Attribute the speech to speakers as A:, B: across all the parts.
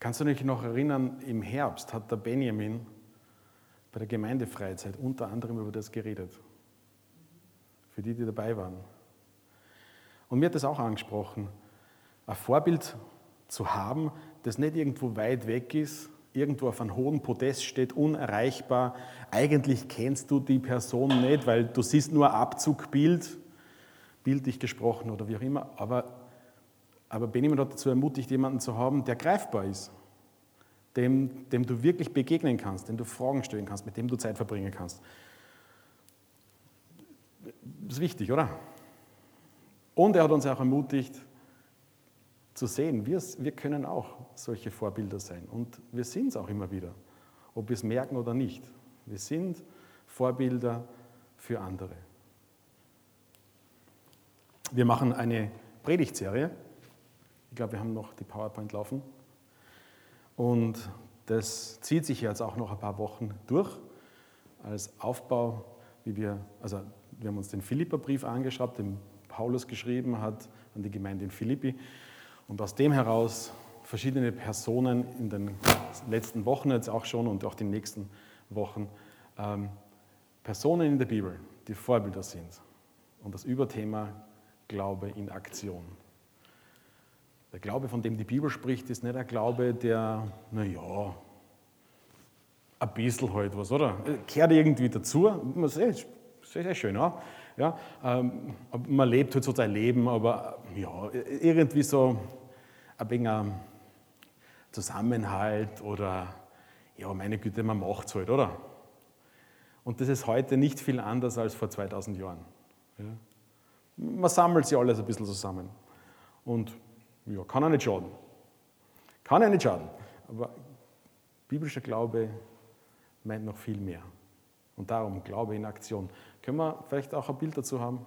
A: Kannst du dich noch erinnern, im Herbst hat der Benjamin bei der Gemeindefreizeit unter anderem über das geredet. Für die, die dabei waren. Und mir hat das auch angesprochen, ein Vorbild zu haben, das nicht irgendwo weit weg ist, irgendwo auf einem hohen Podest steht, unerreichbar. Eigentlich kennst du die Person nicht, weil du siehst nur Abzugbild, bildlich gesprochen oder wie auch immer. Aber, aber Benjamin hat dazu ermutigt, jemanden zu haben, der greifbar ist, dem, dem du wirklich begegnen kannst, dem du Fragen stellen kannst, mit dem du Zeit verbringen kannst. Das ist wichtig, oder? Und er hat uns auch ermutigt, zu sehen, wir, wir können auch solche Vorbilder sein. Und wir sind es auch immer wieder, ob wir es merken oder nicht. Wir sind Vorbilder für andere. Wir machen eine Predigtserie. Ich glaube, wir haben noch die PowerPoint laufen. Und das zieht sich jetzt auch noch ein paar Wochen durch als Aufbau, wie wir, also wir haben uns den Philipperbrief angeschaut, den Paulus geschrieben hat an die Gemeinde in Philippi. Und aus dem heraus verschiedene Personen in den letzten Wochen jetzt auch schon und auch die nächsten Wochen, ähm, Personen in der Bibel, die Vorbilder sind. Und das Überthema Glaube in Aktion. Der Glaube, von dem die Bibel spricht, ist nicht ein Glaube, der, naja, ein bisschen halt was, oder? Kehrt irgendwie dazu. Das ist sehr schön, ja. Ja, ähm, man lebt halt so sein Leben, aber ja, irgendwie so ein wenig Zusammenhalt oder ja, meine Güte, man macht es halt, oder? Und das ist heute nicht viel anders als vor 2000 Jahren. Ja. Man sammelt sie alles ein bisschen zusammen. Und ja, kann auch nicht schaden. Kann ja nicht schaden. Aber biblischer Glaube meint noch viel mehr. Und darum Glaube in Aktion. Können wir vielleicht auch ein Bild dazu haben?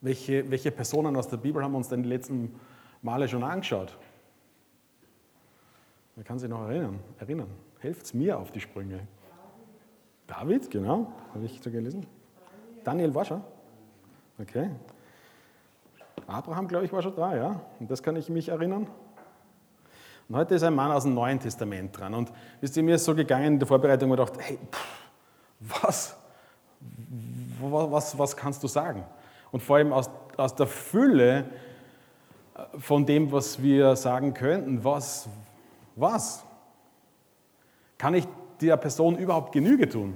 A: Welche, welche Personen aus der Bibel haben uns denn die letzten Male schon angeschaut? Wer kann sich noch erinnern? erinnern? Helft mir auf die Sprünge. David, David genau, habe ich so gelesen. Daniel war schon. Okay. Abraham, glaube ich, war schon da, ja. Und das kann ich mich erinnern. Und heute ist ein Mann aus dem Neuen Testament dran. Und wisst ihr, mir ist so gegangen in der Vorbereitung und gedacht, hey, pff, was? was, was kannst du sagen? Und vor allem aus, aus der Fülle äh, von dem, was wir sagen könnten, was, was? Kann ich der Person überhaupt Genüge tun?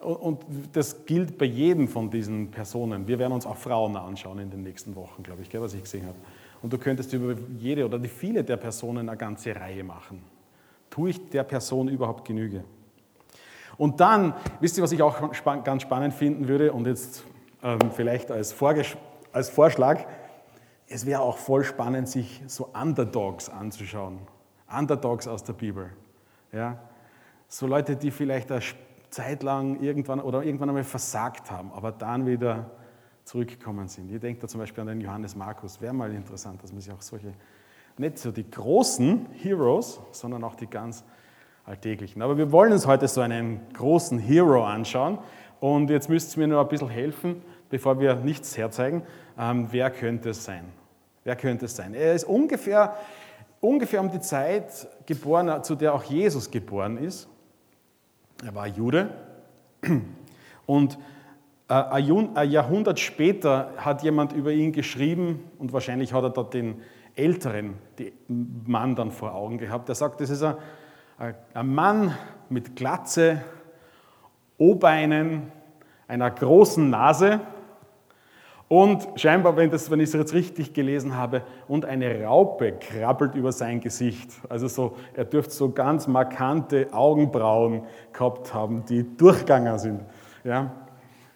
A: Und das gilt bei jedem von diesen Personen. Wir werden uns auch Frauen anschauen in den nächsten Wochen, glaube ich, was ich gesehen habe. Und du könntest über jede oder die viele der Personen eine ganze Reihe machen. Tue ich der Person überhaupt Genüge? Und dann, wisst ihr, was ich auch ganz spannend finden würde und jetzt ähm, vielleicht als, als Vorschlag, es wäre auch voll spannend, sich so Underdogs anzuschauen. Underdogs aus der Bibel. Ja? So Leute, die vielleicht eine Zeit lang irgendwann oder irgendwann einmal versagt haben, aber dann wieder zurückgekommen sind. Ihr denkt da zum Beispiel an den Johannes Markus. Wäre mal interessant, dass man sich auch solche, nicht so die großen Heroes, sondern auch die ganz alltäglichen. Aber wir wollen uns heute so einen großen Hero anschauen. Und jetzt müsst ihr mir nur ein bisschen helfen, bevor wir nichts herzeigen. Ähm, wer könnte es sein? Wer könnte es sein? Er ist ungefähr, ungefähr um die Zeit geboren, zu der auch Jesus geboren ist. Er war Jude. Und äh, ein Jahrhundert später hat jemand über ihn geschrieben und wahrscheinlich hat er dort den älteren Mann dann vor Augen gehabt. Er sagt, das ist ein ein Mann mit Glatze, O-Beinen, einer großen Nase und scheinbar, wenn, das, wenn ich es jetzt richtig gelesen habe, und eine Raupe krabbelt über sein Gesicht. Also so, er dürfte so ganz markante Augenbrauen gehabt haben, die durchgegangen sind. Ja?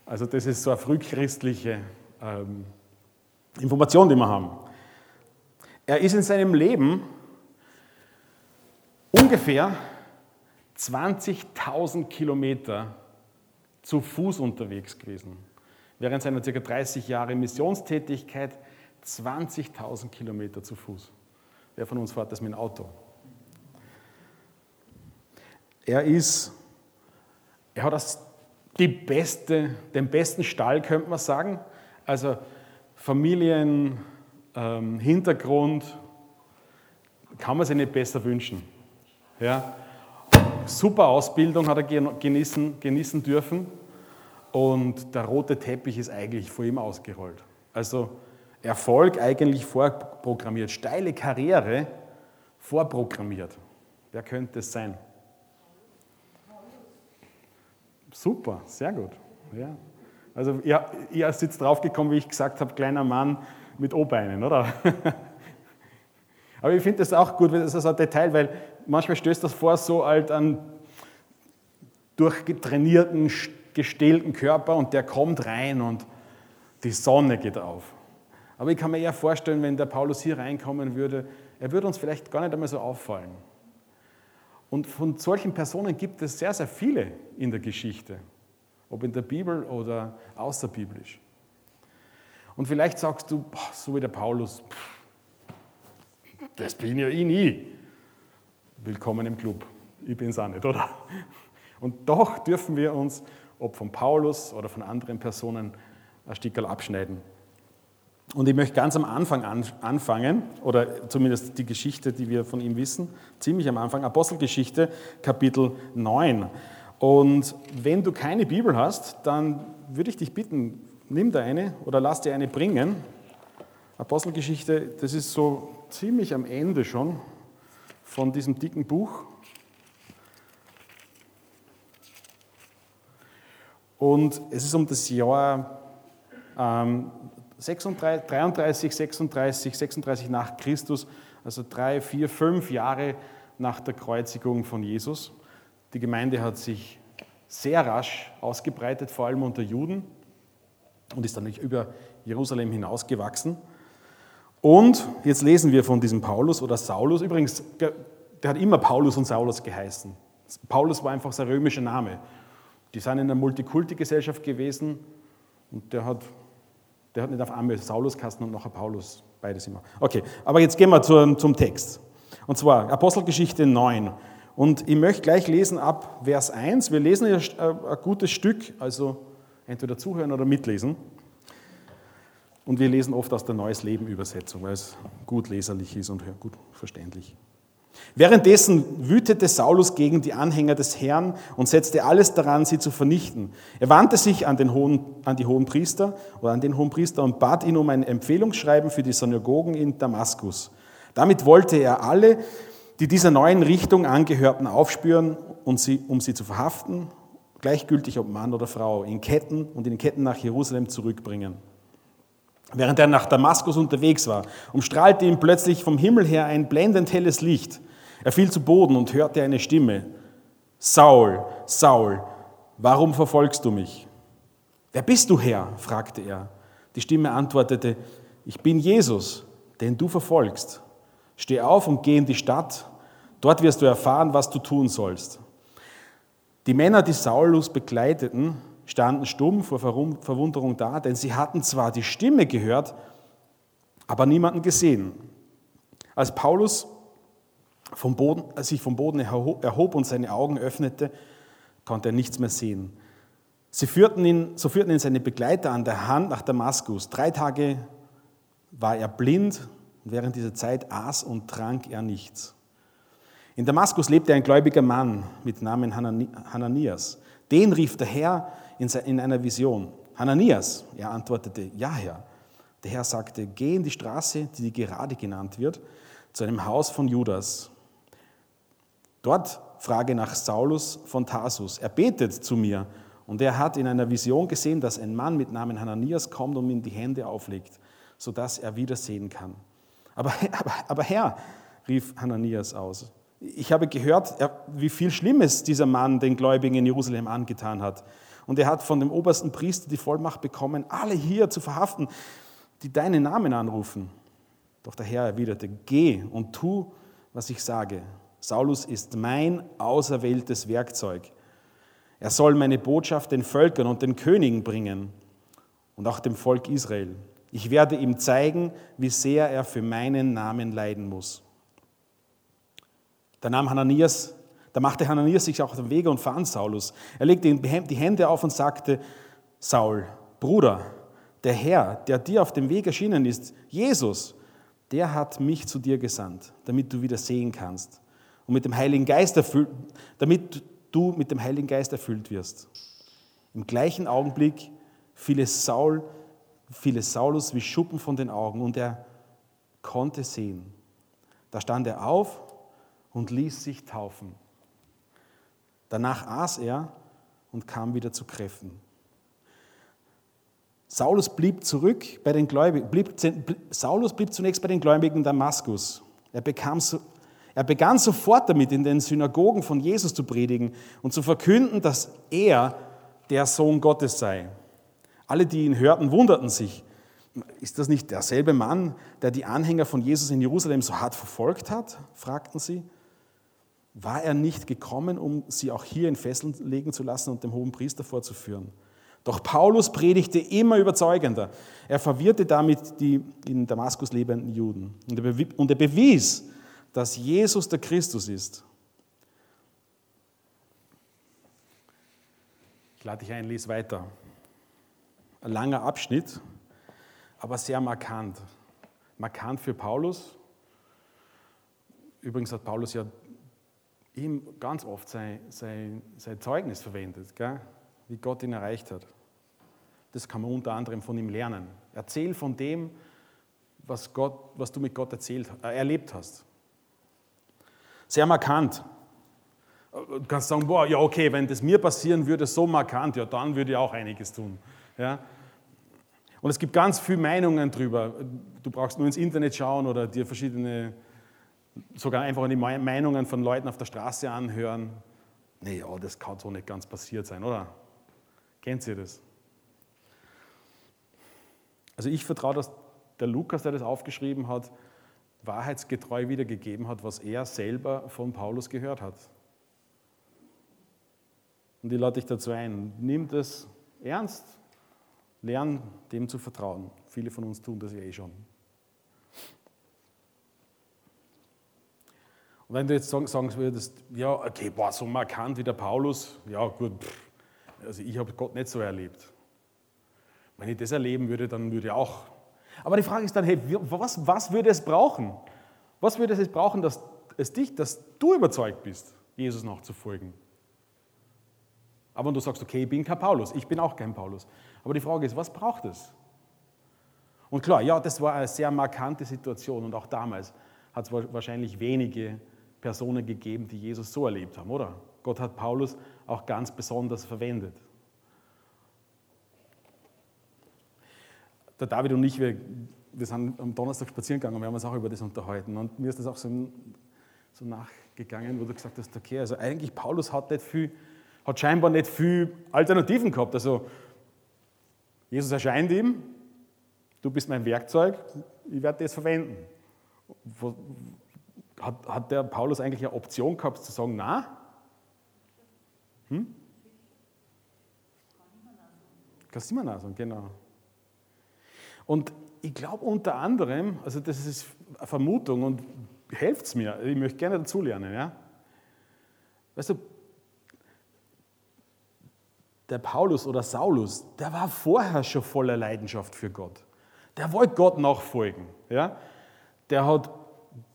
A: Also das ist so eine frühchristliche ähm, Information, die wir haben. Er ist in seinem Leben ungefähr 20.000 Kilometer zu Fuß unterwegs gewesen. Während seiner ca. 30 Jahre Missionstätigkeit 20.000 Kilometer zu Fuß. Wer von uns fährt das mit dem Auto? Er ist, er hat das, die beste, den besten Stall, könnte man sagen. Also Familien, ähm, Hintergrund, kann man sich nicht besser wünschen. Ja? Super Ausbildung hat er genießen, genießen dürfen und der rote Teppich ist eigentlich vor ihm ausgerollt. Also Erfolg eigentlich vorprogrammiert, steile Karriere vorprogrammiert. Wer könnte es sein? Super, sehr gut. Ja. Also ihr, ihr sitzt draufgekommen, wie ich gesagt habe, kleiner Mann mit O-Beinen, oder? Aber ich finde das auch gut, das ist ein Detail, weil manchmal stößt das vor so halt an durchgetrainierten, gestählten Körper und der kommt rein und die Sonne geht auf. Aber ich kann mir eher vorstellen, wenn der Paulus hier reinkommen würde, er würde uns vielleicht gar nicht einmal so auffallen. Und von solchen Personen gibt es sehr, sehr viele in der Geschichte, ob in der Bibel oder außerbiblisch. Und vielleicht sagst du, so wie der Paulus, das bin ja ich nie. Willkommen im Club. Ich bin es auch nicht, oder? Und doch dürfen wir uns, ob von Paulus oder von anderen Personen, ein Stickerl abschneiden. Und ich möchte ganz am Anfang anfangen, oder zumindest die Geschichte, die wir von ihm wissen, ziemlich am Anfang, Apostelgeschichte, Kapitel 9. Und wenn du keine Bibel hast, dann würde ich dich bitten, nimm da eine oder lass dir eine bringen. Apostelgeschichte, das ist so ziemlich am Ende schon von diesem dicken Buch. Und es ist um das Jahr ähm, 36, 33, 36, 36 nach Christus, also drei, vier, fünf Jahre nach der Kreuzigung von Jesus. Die Gemeinde hat sich sehr rasch ausgebreitet, vor allem unter Juden, und ist dann nicht über Jerusalem hinausgewachsen. Und jetzt lesen wir von diesem Paulus oder Saulus. Übrigens, der hat immer Paulus und Saulus geheißen. Paulus war einfach sein römischer Name. Die sind in einer Multikulti-Gesellschaft gewesen und der hat der hat nicht auf einmal Sauluskasten und nachher Paulus, beides immer. Okay, aber jetzt gehen wir zum, zum Text. Und zwar Apostelgeschichte 9. Und ich möchte gleich lesen ab Vers 1. Wir lesen ja ein gutes Stück, also entweder zuhören oder mitlesen. Und wir lesen oft aus der Neues Leben Übersetzung, weil es gut leserlich ist und gut verständlich. Währenddessen wütete Saulus gegen die Anhänger des Herrn und setzte alles daran, sie zu vernichten. Er wandte sich an, den hohen, an die hohen Priester oder an den hohen Priester und bat ihn um ein Empfehlungsschreiben für die Synagogen in Damaskus. Damit wollte er alle, die dieser neuen Richtung angehörten, aufspüren, und sie, um sie zu verhaften, gleichgültig ob Mann oder Frau, in Ketten und in Ketten nach Jerusalem zurückbringen. Während er nach Damaskus unterwegs war, umstrahlte ihn plötzlich vom Himmel her ein blendend helles Licht. Er fiel zu Boden und hörte eine Stimme. Saul, Saul, warum verfolgst du mich? Wer bist du, Herr? fragte er. Die Stimme antwortete, ich bin Jesus, den du verfolgst. Steh auf und geh in die Stadt, dort wirst du erfahren, was du tun sollst. Die Männer, die Saulus begleiteten, standen stumm vor Verwunderung da, denn sie hatten zwar die Stimme gehört, aber niemanden gesehen. Als Paulus vom Boden, sich vom Boden erhob und seine Augen öffnete, konnte er nichts mehr sehen. Sie führten ihn, so führten ihn seine Begleiter an der Hand nach Damaskus. Drei Tage war er blind und während dieser Zeit aß und trank er nichts. In Damaskus lebte ein gläubiger Mann mit Namen Hananias. Den rief der Herr in einer Vision. Hananias, er antwortete, ja Herr. Der Herr sagte, geh in die Straße, die gerade genannt wird, zu einem Haus von Judas. Dort frage nach Saulus von Tarsus. Er betet zu mir und er hat in einer Vision gesehen, dass ein Mann mit Namen Hananias kommt und ihm die Hände auflegt, sodass er wieder sehen kann. Aber, aber, aber Herr, rief Hananias aus, ich habe gehört, wie viel Schlimmes dieser Mann den Gläubigen in Jerusalem angetan hat. Und er hat von dem obersten Priester die Vollmacht bekommen, alle hier zu verhaften, die deinen Namen anrufen. Doch der Herr erwiderte, geh und tu, was ich sage. Saulus ist mein auserwähltes Werkzeug. Er soll meine Botschaft den Völkern und den Königen bringen und auch dem Volk Israel. Ich werde ihm zeigen, wie sehr er für meinen Namen leiden muss. Da nahm Hananias, da machte Hananias sich auf den Wege und fand Saulus. Er legte ihm die Hände auf und sagte, Saul, Bruder, der Herr, der dir auf dem Weg erschienen ist, Jesus,
B: der hat mich zu dir gesandt, damit du wieder sehen kannst und mit dem Heiligen Geist erfüllt, damit du mit dem Heiligen Geist erfüllt wirst. Im gleichen Augenblick fiel es, Saul, fiel es Saulus wie Schuppen von den Augen und er konnte sehen. Da stand er auf und ließ sich taufen. Danach aß er und kam wieder zu Kräften. Saulus blieb zurück bei den Gläubigen, blieb, Saulus blieb zunächst bei den Gläubigen Damaskus. Er, bekam, er begann sofort damit, in den Synagogen von Jesus zu predigen und zu verkünden, dass er der Sohn Gottes sei. Alle, die ihn hörten, wunderten sich. Ist das nicht derselbe Mann, der die Anhänger von Jesus in Jerusalem so hart verfolgt hat? fragten sie. War er nicht gekommen, um sie auch hier in Fesseln legen zu lassen und dem hohen Priester vorzuführen? Doch Paulus predigte immer überzeugender. Er verwirrte damit die in Damaskus lebenden Juden. Und er bewies, dass Jesus der Christus ist.
A: Ich lade dich ein, lies weiter. Ein langer Abschnitt, aber sehr markant. Markant für Paulus. Übrigens hat Paulus ja ihm ganz oft sein, sein, sein Zeugnis verwendet, gell? wie Gott ihn erreicht hat. Das kann man unter anderem von ihm lernen. Erzähl von dem, was, Gott, was du mit Gott erzählt, äh, erlebt hast. Sehr markant. Du kannst sagen, boah, ja okay, wenn das mir passieren würde, so markant, ja dann würde ich auch einiges tun. Ja? Und es gibt ganz viele Meinungen drüber. Du brauchst nur ins Internet schauen oder dir verschiedene, sogar einfach die Meinungen von Leuten auf der Straße anhören. Nee, ja, das kann so nicht ganz passiert sein, oder? Kennt ihr das? Also ich vertraue, dass der Lukas, der das aufgeschrieben hat, wahrheitsgetreu wiedergegeben hat, was er selber von Paulus gehört hat. Und ich lade dich dazu ein, nimm das ernst, lern dem zu vertrauen. Viele von uns tun das ja eh schon. Und wenn du jetzt sagen, würdest, ja, okay, boah, so markant wie der Paulus, ja gut, pff, also ich habe Gott nicht so erlebt. Wenn ich das erleben würde, dann würde ich auch. Aber die Frage ist dann, hey, was, was würde es brauchen? Was würde es brauchen, dass es dich, dass du überzeugt bist, Jesus nachzufolgen? Aber wenn du sagst, okay, ich bin kein Paulus, ich bin auch kein Paulus. Aber die Frage ist, was braucht es? Und klar, ja, das war eine sehr markante Situation und auch damals hat es wahrscheinlich wenige Personen gegeben, die Jesus so erlebt haben, oder? Gott hat Paulus auch ganz besonders verwendet. Der David und ich, wir, wir sind am Donnerstag spazieren gegangen und wir haben uns auch über das unterhalten. Und mir ist das auch so, so nachgegangen, wo du gesagt hast, okay, also eigentlich Paulus hat nicht viel hat scheinbar nicht viel Alternativen gehabt. Also Jesus erscheint ihm, du bist mein Werkzeug, ich werde das verwenden. Hat, hat der Paulus eigentlich eine Option gehabt zu sagen, na? Hm? Kannst du immer nachsagen, genau. Und ich glaube unter anderem, also das ist eine Vermutung und helft es mir, ich möchte gerne dazulernen, ja. Weißt du, der Paulus oder Saulus, der war vorher schon voller Leidenschaft für Gott. Der wollte Gott nachfolgen. Ja? Der hat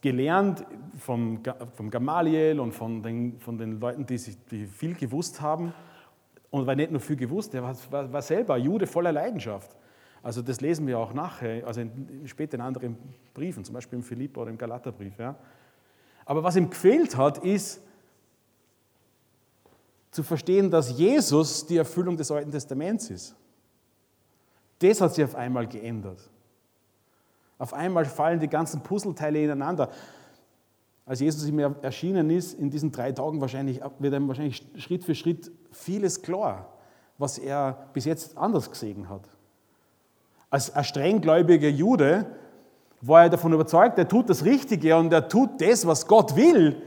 A: gelernt vom, vom Gamaliel und von den, von den Leuten, die, sich, die viel gewusst haben. Und war nicht nur viel gewusst, der war, war, war selber Jude voller Leidenschaft. Also das lesen wir auch nachher, also in, später in anderen Briefen, zum Beispiel im Philippa oder im Galaterbrief. Ja. Aber was ihm gefehlt hat, ist zu verstehen, dass Jesus die Erfüllung des Alten Testaments ist. Das hat sich auf einmal geändert. Auf einmal fallen die ganzen Puzzleteile ineinander. Als Jesus ihm erschienen ist, in diesen drei Tagen wahrscheinlich, wird ihm wahrscheinlich Schritt für Schritt vieles klar, was er bis jetzt anders gesehen hat. Als ein strenggläubiger Jude war er davon überzeugt, er tut das Richtige und er tut das, was Gott will,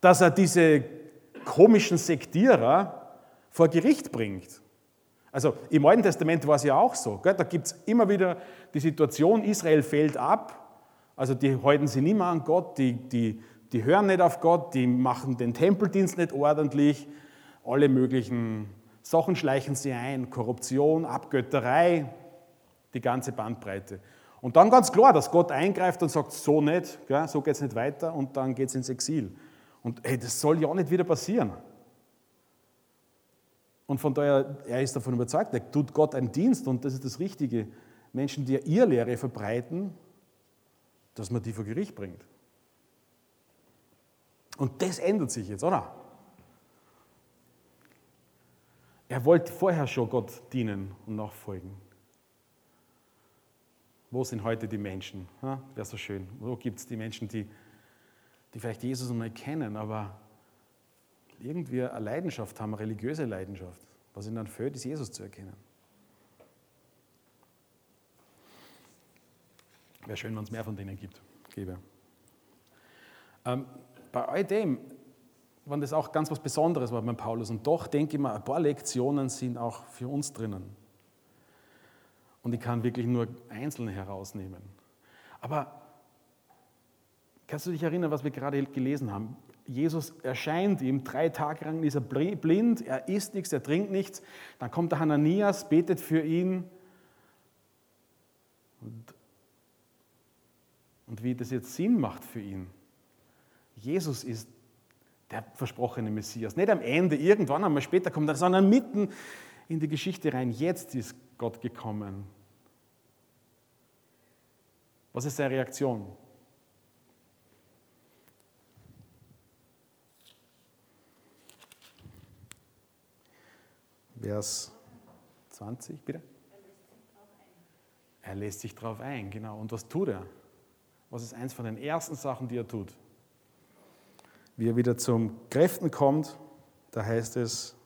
A: dass er diese komischen Sektierer vor Gericht bringt. Also im Alten Testament war es ja auch so. Gell? Da gibt es immer wieder die Situation, Israel fällt ab, also die halten sich nicht mehr an Gott, die, die, die hören nicht auf Gott, die machen den Tempeldienst nicht ordentlich, alle möglichen Sachen schleichen sie ein, Korruption, Abgötterei, die ganze Bandbreite. Und dann ganz klar, dass Gott eingreift und sagt, so nicht, gell, so geht es nicht weiter und dann geht es ins Exil. Und hey, das soll ja nicht wieder passieren. Und von daher, er ist davon überzeugt, er tut Gott einen Dienst und das ist das Richtige. Menschen, die ihr Lehre verbreiten, dass man die vor Gericht bringt. Und das ändert sich jetzt, oder? Er wollte vorher schon Gott dienen und nachfolgen. Wo sind heute die Menschen? Wäre so schön. Wo gibt es die Menschen, die, die vielleicht Jesus noch nicht kennen, aber irgendwie eine Leidenschaft haben, eine religiöse Leidenschaft? Was ihnen dann fehlt, ist Jesus zu erkennen. Wäre schön, wenn es mehr von denen gibt, gäbe. Ähm, bei all dem, wenn das auch ganz was Besonderes war beim Paulus, und doch denke ich mir, ein paar Lektionen sind auch für uns drinnen. Und ich kann wirklich nur einzelne herausnehmen. Aber kannst du dich erinnern, was wir gerade gelesen haben? Jesus erscheint ihm, drei Tage lang ist er blind, er isst nichts, er trinkt nichts. Dann kommt der Hananias, betet für ihn. Und und wie das jetzt Sinn macht für ihn. Jesus ist der versprochene Messias. Nicht am Ende, irgendwann einmal später kommt er, sondern mitten in die Geschichte rein. Jetzt ist Gott gekommen. Was ist seine Reaktion? Vers 20, bitte. Er lässt sich drauf ein, genau. Und was tut er? Was ist eins von den ersten Sachen, die er tut? Wie er wieder zum Kräften kommt, da heißt es,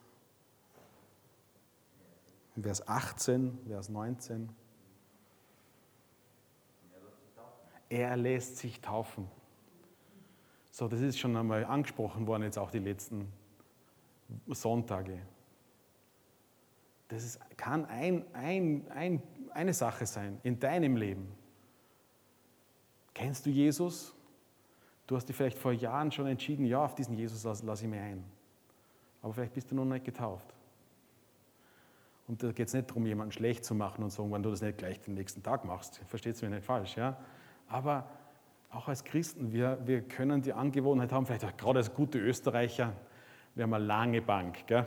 A: Vers 18, Vers 19, er lässt sich taufen. So, das ist schon einmal angesprochen worden, jetzt auch die letzten Sonntage. Das ist, kann ein, ein, ein, eine Sache sein in deinem Leben. Kennst du Jesus? Du hast dich vielleicht vor Jahren schon entschieden, ja, auf diesen Jesus lasse ich mich ein. Aber vielleicht bist du noch nicht getauft. Und da geht es nicht darum, jemanden schlecht zu machen und sagen, wenn du das nicht gleich den nächsten Tag machst. Versteht es mir nicht falsch, ja? Aber auch als Christen, wir, wir können die Angewohnheit haben, vielleicht auch gerade als gute Österreicher, wir haben eine lange Bank. Gell?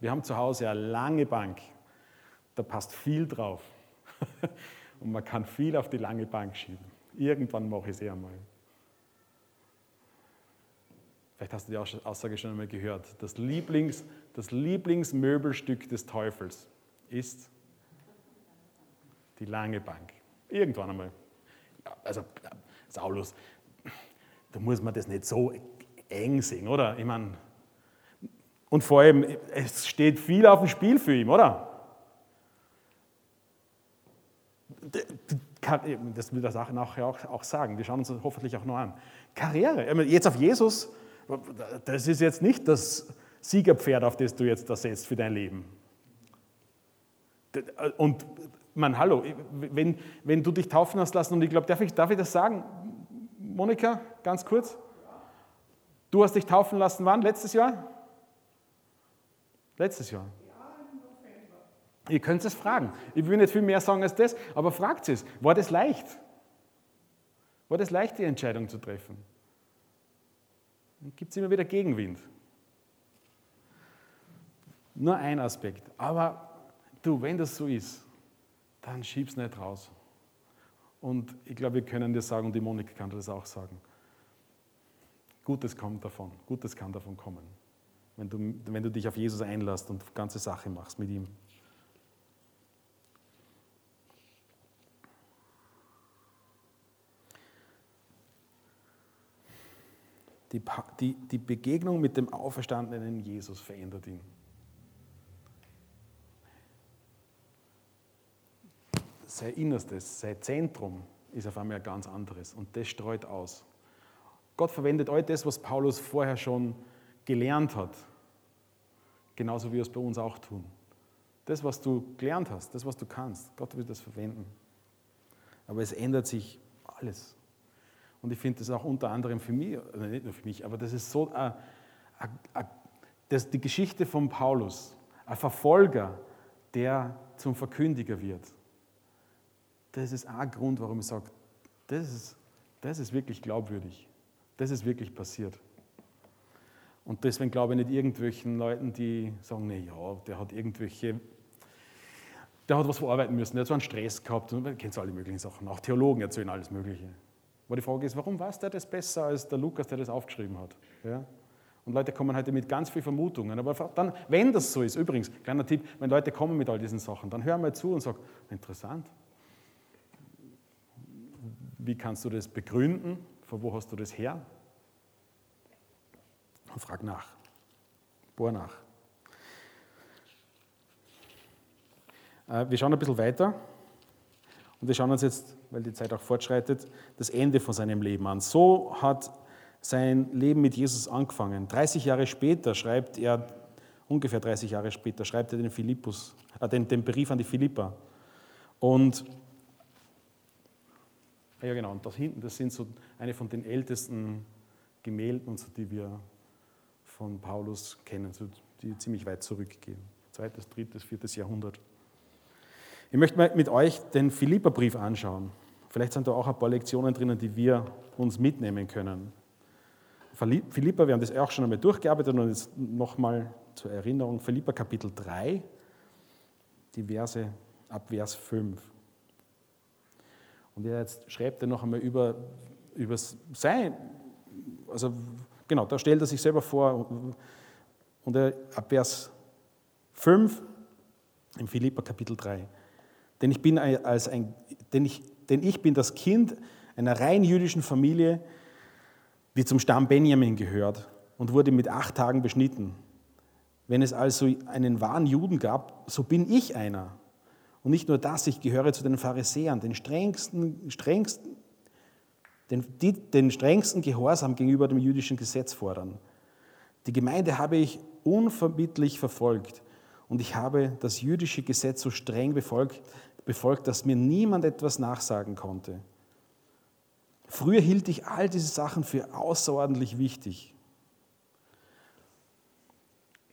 A: Wir haben zu Hause eine lange Bank. Da passt viel drauf. Und man kann viel auf die lange Bank schieben. Irgendwann mache ich es eh einmal. Vielleicht hast du die Aussage schon einmal gehört. Das, Lieblings, das Lieblingsmöbelstück des Teufels ist die lange Bank. Irgendwann einmal. Also, Saulus, da muss man das nicht so eng sehen, oder? Ich meine, und vor allem, es steht viel auf dem Spiel für ihn, oder? das will er nachher auch, auch sagen, wir schauen uns das hoffentlich auch noch an. Karriere, jetzt auf Jesus, das ist jetzt nicht das Siegerpferd, auf das du jetzt da setzt für dein Leben. Und man, hallo, wenn, wenn du dich taufen hast lassen, und ich glaube, darf ich, darf ich das sagen, Monika, ganz kurz? Du hast dich taufen lassen wann? Letztes Jahr? Letztes Jahr. Ihr könnt es fragen. Ich will nicht viel mehr sagen als das, aber fragt es. War das leicht? War das leicht, die Entscheidung zu treffen? Dann gibt es immer wieder Gegenwind. Nur ein Aspekt. Aber du, wenn das so ist, dann schieb's nicht raus. Und ich glaube, wir können dir sagen, und die Monika kann das auch sagen. Gutes kommt davon. Gutes kann davon kommen. Wenn du, wenn du dich auf Jesus einlässt und ganze Sache machst mit ihm. Die, die, die Begegnung mit dem auferstandenen Jesus verändert ihn. Sein Innerstes, sein Zentrum ist auf einmal ein ganz anderes und das streut aus. Gott verwendet all das, was Paulus vorher schon gelernt hat, genauso wie er es bei uns auch tun. Das, was du gelernt hast, das, was du kannst, Gott wird das verwenden. Aber es ändert sich alles. Und ich finde das auch unter anderem für mich, nicht nur für mich, aber das ist so, äh, äh, das die Geschichte von Paulus, ein Verfolger, der zum Verkündiger wird. Das ist ein Grund, warum ich sage, das ist, das ist wirklich glaubwürdig. Das ist wirklich passiert. Und deswegen glaube ich nicht irgendwelchen Leuten, die sagen, nee, ja, der hat irgendwelche, der hat was verarbeiten müssen, der hat so einen Stress gehabt, und kennt alle möglichen Sachen. Auch Theologen erzählen alles Mögliche. Aber die Frage ist, warum weiß der das besser als der Lukas, der das aufgeschrieben hat? Ja? Und Leute kommen heute mit ganz vielen Vermutungen. Aber dann, wenn das so ist, übrigens, kleiner Tipp, wenn Leute kommen mit all diesen Sachen, dann hör mal zu und sag, interessant. Wie kannst du das begründen? Von wo hast du das her? Und frag nach. Bohr nach. Äh, wir schauen ein bisschen weiter und wir schauen uns jetzt, weil die Zeit auch fortschreitet, das Ende von seinem Leben an. So hat sein Leben mit Jesus angefangen. 30 Jahre später schreibt er, ungefähr 30 Jahre später, schreibt er den, Philippus, äh, den, den Brief an die Philippa. Und ja genau, und das hinten, das sind so eine von den ältesten Gemälden, und so, die wir von Paulus kennen, so, die ziemlich weit zurückgehen. Zweites, drittes, viertes Jahrhundert. Ich möchte mal mit euch den Philipperbrief anschauen. Vielleicht sind da auch ein paar Lektionen drinnen, die wir uns mitnehmen können. Philippa, wir haben das auch schon einmal durchgearbeitet und jetzt nochmal zur Erinnerung, Philippa Kapitel 3, die Verse ab Vers 5. Und jetzt schreibt er noch einmal über, über sein, also genau, da stellt er sich selber vor und er, ab Vers 5 im Philippa Kapitel 3. Denn ich bin als ein, denn ich, denn ich bin das Kind einer rein jüdischen Familie, die zum Stamm Benjamin gehört und wurde mit acht Tagen beschnitten. Wenn es also einen wahren Juden gab, so bin ich einer. Und nicht nur das, ich gehöre zu den Pharisäern, den strengsten, strengsten, den, die den strengsten Gehorsam gegenüber dem jüdischen Gesetz fordern. Die Gemeinde habe ich unvermittlich verfolgt und ich habe das jüdische Gesetz so streng befolgt, befolgt, dass mir niemand etwas nachsagen konnte. Früher hielt ich all diese Sachen für außerordentlich wichtig.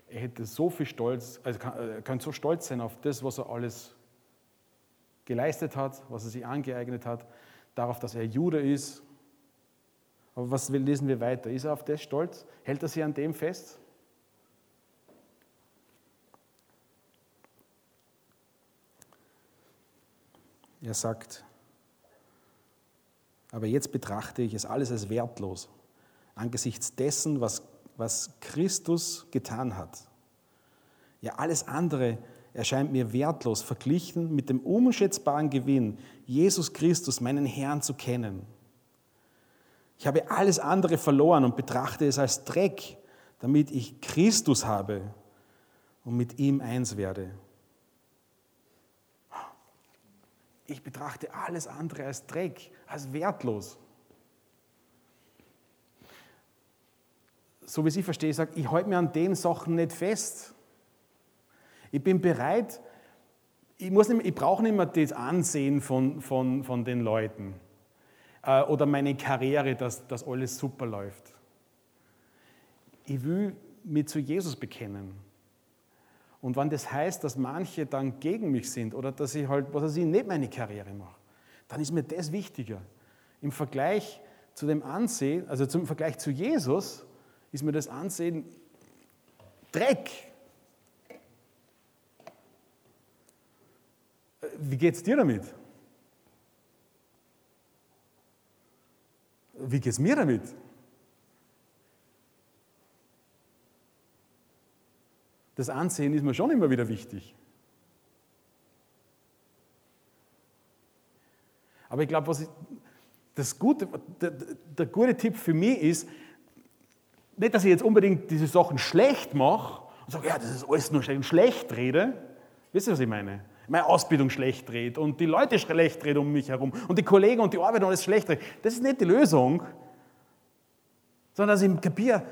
A: Er hätte so viel Stolz, also kann, kann so stolz sein auf das, was er alles geleistet hat, was er sich angeeignet hat, darauf, dass er Jude ist. Aber was lesen wir weiter? Ist er auf das stolz? Hält er sich an dem fest? Er sagt, aber jetzt betrachte ich es alles als wertlos angesichts dessen, was, was Christus getan hat. Ja, alles andere erscheint mir wertlos verglichen mit dem unschätzbaren Gewinn, Jesus Christus, meinen Herrn, zu kennen. Ich habe alles andere verloren und betrachte es als Dreck, damit ich Christus habe und mit ihm eins werde. Ich betrachte alles andere als Dreck, als wertlos. So wie ich verstehe, sage, ich halte mir an den Sachen nicht fest. Ich bin bereit, ich, muss nicht, ich brauche nicht mehr das Ansehen von, von, von den Leuten äh, oder meine Karriere, dass, dass alles super läuft. Ich will mich zu Jesus bekennen. Und wenn das heißt, dass manche dann gegen mich sind oder dass ich halt, was weiß ich, nicht meine Karriere mache, dann ist mir das wichtiger. Im Vergleich zu dem Ansehen, also zum Vergleich zu Jesus, ist mir das Ansehen Dreck. Wie geht es dir damit? Wie geht es mir damit? das Ansehen ist mir schon immer wieder wichtig. Aber ich glaube, was ich, das Gute, der, der gute Tipp für mich ist, nicht, dass ich jetzt unbedingt diese Sachen schlecht mache und sage, ja, das ist alles nur schlecht, schlecht rede. Wisst ihr, was ich meine? Meine Ausbildung schlecht dreht und die Leute schlecht dreht um mich herum und die Kollegen und die Arbeit alles schlecht dreht. Das ist nicht die Lösung, sondern dass ich kapiere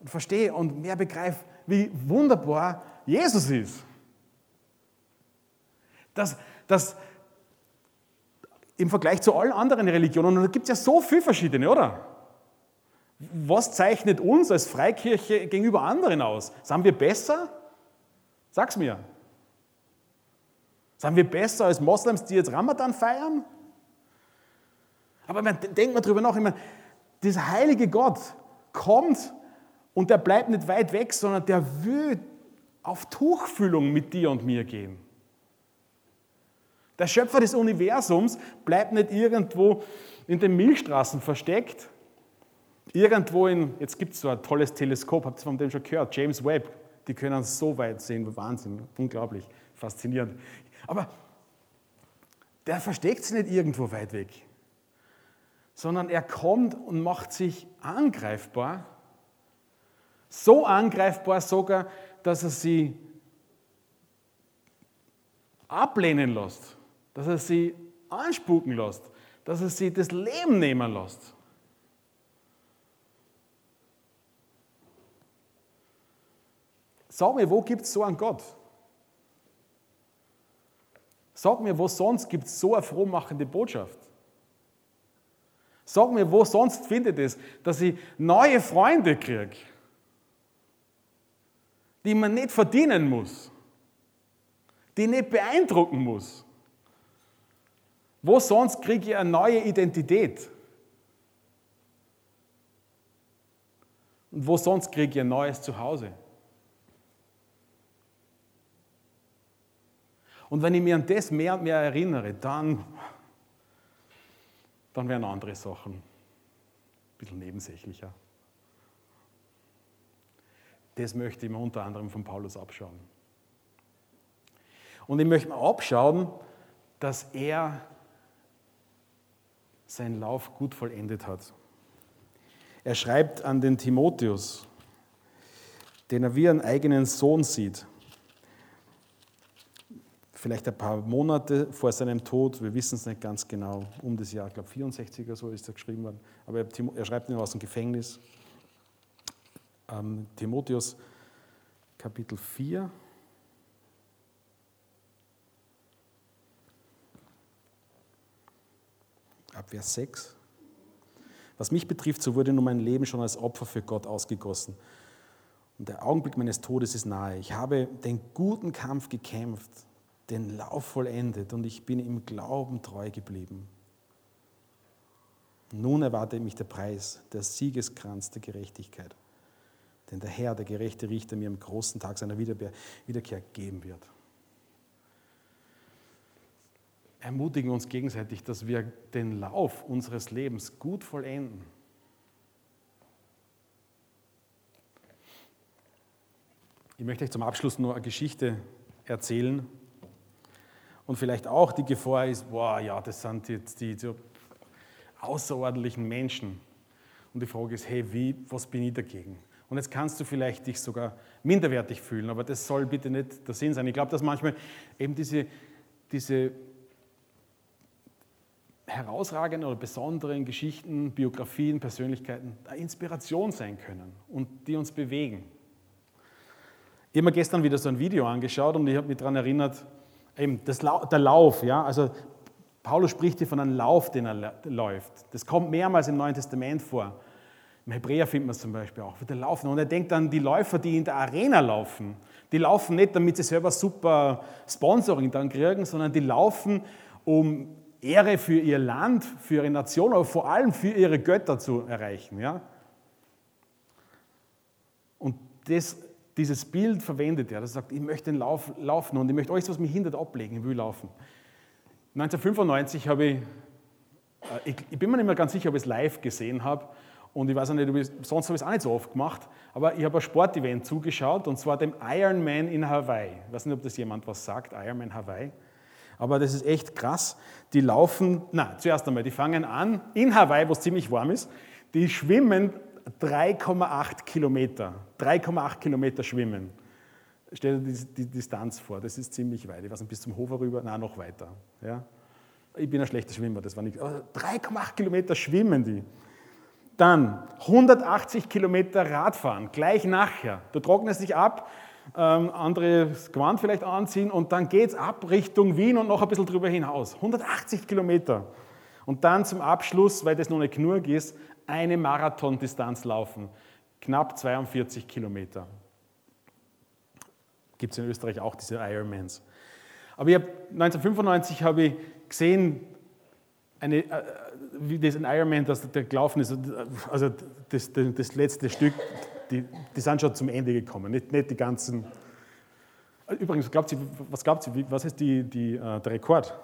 A: und verstehe und mehr begreife, wie wunderbar Jesus ist. Dass, dass im Vergleich zu allen anderen Religionen, und da gibt es ja so viele verschiedene, oder? Was zeichnet uns als Freikirche gegenüber anderen aus? Sind wir besser? Sag's mir. Sind wir besser als Moslems, die jetzt Ramadan feiern?
B: Aber man, denkt mal drüber nach, ich meine, dieser heilige Gott kommt und der bleibt nicht weit weg, sondern der will auf Tuchfühlung mit dir und mir gehen. Der Schöpfer des Universums bleibt nicht irgendwo in den Milchstraßen versteckt, irgendwo in, jetzt gibt es so ein tolles Teleskop, habt ihr von dem schon gehört, James Webb, die können so weit sehen, Wahnsinn, unglaublich, faszinierend. Aber der versteckt sich nicht irgendwo weit weg, sondern er kommt und macht sich angreifbar, so angreifbar sogar, dass er sie ablehnen lässt, dass er sie anspuken lässt, dass er sie das Leben nehmen lässt. Sag mir, wo gibt es so einen Gott? Sag mir, wo sonst gibt es so eine frohmachende Botschaft? Sag mir, wo sonst findet es, dass ich neue Freunde kriege, die man nicht verdienen muss, die ich nicht beeindrucken muss. Wo sonst kriege ich eine neue Identität? Und wo sonst kriege ich ein neues Zuhause? Und wenn ich mich an das mehr und mehr erinnere, dann, dann werden andere Sachen ein bisschen nebensächlicher. Das möchte ich mir unter anderem von Paulus abschauen. Und ich möchte mir abschauen, dass er seinen Lauf gut vollendet hat. Er schreibt an den Timotheus, den er wie einen eigenen Sohn sieht vielleicht ein paar Monate vor seinem Tod, wir wissen es nicht ganz genau, um das Jahr, ich glaube 64 oder so ist er geschrieben worden, aber er schreibt ihn aus dem Gefängnis. Ähm, Timotheus Kapitel 4. Ab Vers 6. Was mich betrifft, so wurde nun mein Leben schon als Opfer für Gott ausgegossen. Und der Augenblick meines Todes ist nahe. Ich habe den guten Kampf gekämpft den Lauf vollendet und ich bin im Glauben treu geblieben. Nun erwartet mich der Preis, der Siegeskranz der Gerechtigkeit, den der Herr, der gerechte Richter, mir am großen Tag seiner Wiederkehr geben wird. Ermutigen uns gegenseitig, dass wir den Lauf unseres Lebens gut vollenden. Ich möchte euch zum Abschluss nur eine Geschichte erzählen, und vielleicht auch die Gefahr ist, boah, ja, das sind jetzt die so außerordentlichen Menschen. Und die Frage ist, hey, wie, was bin ich dagegen? Und jetzt kannst du vielleicht dich sogar minderwertig fühlen, aber das soll bitte nicht der Sinn sein. Ich glaube, dass manchmal eben diese, diese herausragenden oder besonderen Geschichten, Biografien, Persönlichkeiten eine Inspiration sein können und die uns bewegen. Ich habe mir gestern wieder so ein Video angeschaut und ich habe mich daran erinnert, Eben das, der Lauf, ja, also Paulus spricht hier von einem Lauf, den er läuft. Das kommt mehrmals im Neuen Testament vor. Im Hebräer findet man es zum Beispiel auch, wie der Laufen. Und er denkt an die Läufer, die in der Arena laufen. Die laufen nicht, damit sie selber super Sponsoring dann kriegen, sondern die laufen, um Ehre für ihr Land, für ihre Nation, aber vor allem für ihre Götter zu erreichen. Ja? Und das dieses Bild verwendet er. Er sagt, ich möchte den Lauf laufen und ich möchte alles, was mich hindert, ablegen. Ich will laufen. 1995 habe ich, äh, ich, ich bin mir nicht mehr ganz sicher, ob ich es live gesehen habe. Und ich weiß auch nicht, ob ich, sonst habe ich es auch nicht so oft gemacht, aber ich habe ein Sportevent zugeschaut und zwar dem Ironman in Hawaii. Ich weiß nicht, ob das jemand was sagt, Ironman Hawaii. Aber das ist echt krass. Die laufen, na, zuerst einmal, die fangen an in Hawaii, wo es ziemlich warm ist. Die schwimmen 3,8 Kilometer. 3,8 Kilometer schwimmen. Stell dir die, die, Distanz vor, das ist ziemlich weit. Ich weiß nicht, bis zum Hofer rüber, nein, noch weiter. Ja? Ich bin ein schlechter Schwimmer, das war nicht. 3,8 Kilometer schwimmen die. Dann 180 Kilometer Radfahren, gleich nachher. Du trocknest dich ab, ähm, andere Gewand vielleicht anziehen und dann geht es ab Richtung Wien und noch ein bisschen drüber hinaus. 180 Kilometer. Und dann zum Abschluss, weil das noch nicht genug ist, eine Marathondistanz laufen, knapp 42 Kilometer. Gibt es in Österreich auch diese Ironmans. Aber ich hab, 1995 habe ich gesehen, eine, äh,
A: wie das in Ironman, dass der gelaufen ist, also das, das, das letzte Stück, die, die sind schon zum Ende gekommen, nicht, nicht die ganzen. Übrigens, glaubt sie, was glaubt sie, was ist die, die, äh, der Rekord?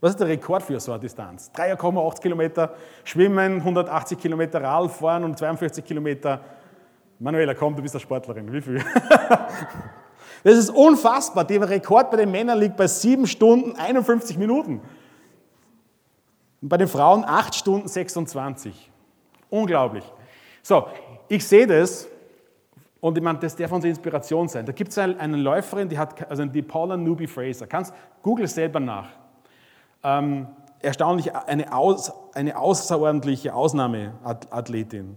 A: Was ist der Rekord für so eine Distanz? 3,8 Kilometer Schwimmen, 180 Kilometer Radfahren und 42 Kilometer. Manuela, komm, du bist eine Sportlerin. Wie viel? Das ist unfassbar. Der Rekord bei den Männern liegt bei 7 Stunden 51 Minuten. Und bei den Frauen 8 Stunden 26. Unglaublich. So, ich sehe das und ich meine, das darf unsere Inspiration sein. Da gibt es eine, Läuferin, die hat, also die Paula Newby Fraser. Kannst Google selber nach. Ähm, erstaunlich, eine, aus, eine außerordentliche Ausnahmeathletin.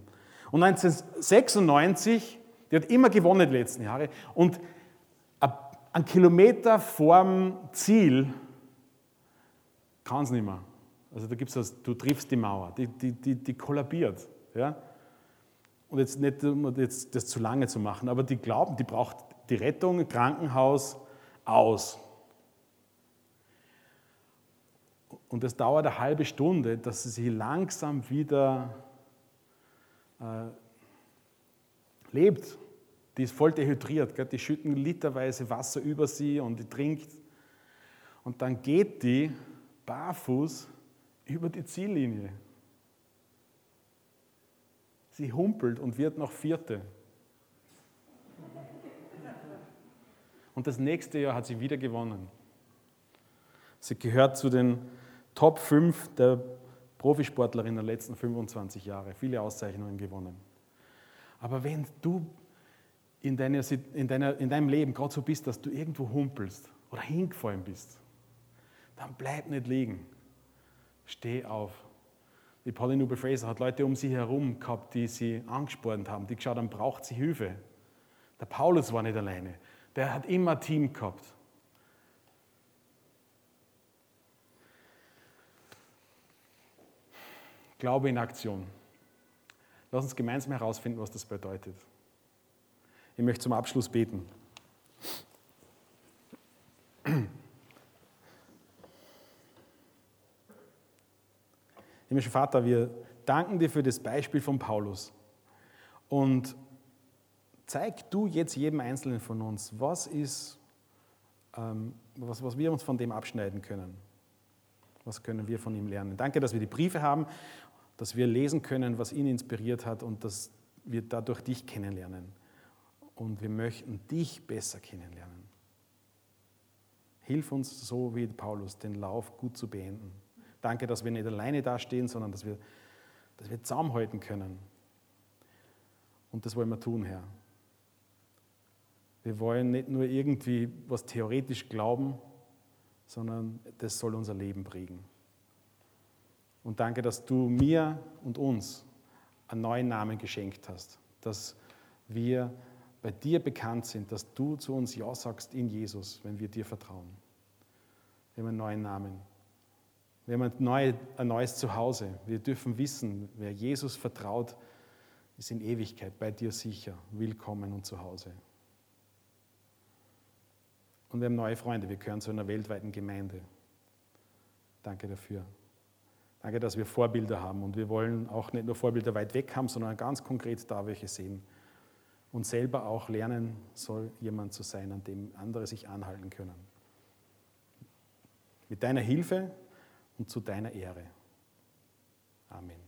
A: Und 1996, die hat immer gewonnen die letzten Jahre. Und ein Kilometer vorm Ziel kann es nicht mehr. Also da gibt es das, du triffst die Mauer, die, die, die, die kollabiert. Ja? Und jetzt nicht, um jetzt das zu lange zu machen, aber die glauben, die braucht die Rettung, Krankenhaus, aus. Und das dauert eine halbe Stunde, dass sie sich langsam wieder äh, lebt. Die ist voll dehydriert, gell? die schütten literweise Wasser über sie und die trinkt. Und dann geht die barfuß über die Ziellinie. Sie humpelt und wird noch Vierte. Und das nächste Jahr hat sie wieder gewonnen. Sie gehört zu den Top 5 der Profisportlerinnen der letzten 25 Jahre. Viele Auszeichnungen gewonnen. Aber wenn du in, deiner, in, deiner, in deinem Leben gerade so bist, dass du irgendwo humpelst oder hingefallen bist, dann bleib nicht liegen. Steh auf. Die Pauline Fraser hat Leute um sie herum gehabt, die sie angespornt haben, die geschaut haben, braucht sie Hilfe. Der Paulus war nicht alleine. Der hat immer ein Team gehabt. Glaube in Aktion. Lass uns gemeinsam herausfinden, was das bedeutet. Ich möchte zum Abschluss beten. Himmlischer Vater, wir danken dir für das Beispiel von Paulus. Und zeig du jetzt jedem Einzelnen von uns, was ist, ähm, was, was wir uns von dem abschneiden können. Was können wir von ihm lernen? Danke, dass wir die Briefe haben, dass wir lesen können, was ihn inspiriert hat und dass wir dadurch dich kennenlernen und wir möchten dich besser kennenlernen. Hilf uns so wie Paulus, den Lauf gut zu beenden. Danke, dass wir nicht alleine dastehen, sondern dass wir, dass wir zusammenhalten können. Und das wollen wir tun, Herr. Wir wollen nicht nur irgendwie was theoretisch glauben, sondern das soll unser Leben prägen. Und danke, dass du mir und uns einen neuen Namen geschenkt hast, dass wir bei dir bekannt sind, dass du zu uns Ja sagst in Jesus, wenn wir dir vertrauen. Wir haben einen neuen Namen. Wir haben ein, neu, ein neues Zuhause. Wir dürfen wissen, wer Jesus vertraut, ist in Ewigkeit bei dir sicher, willkommen und zu Hause. Und wir haben neue Freunde. Wir gehören zu einer weltweiten Gemeinde. Danke dafür. Danke, dass wir Vorbilder haben. Und wir wollen auch nicht nur Vorbilder weit weg haben, sondern ganz konkret da welche sehen und selber auch lernen soll, jemand zu sein, an dem andere sich anhalten können. Mit deiner Hilfe und zu deiner Ehre. Amen.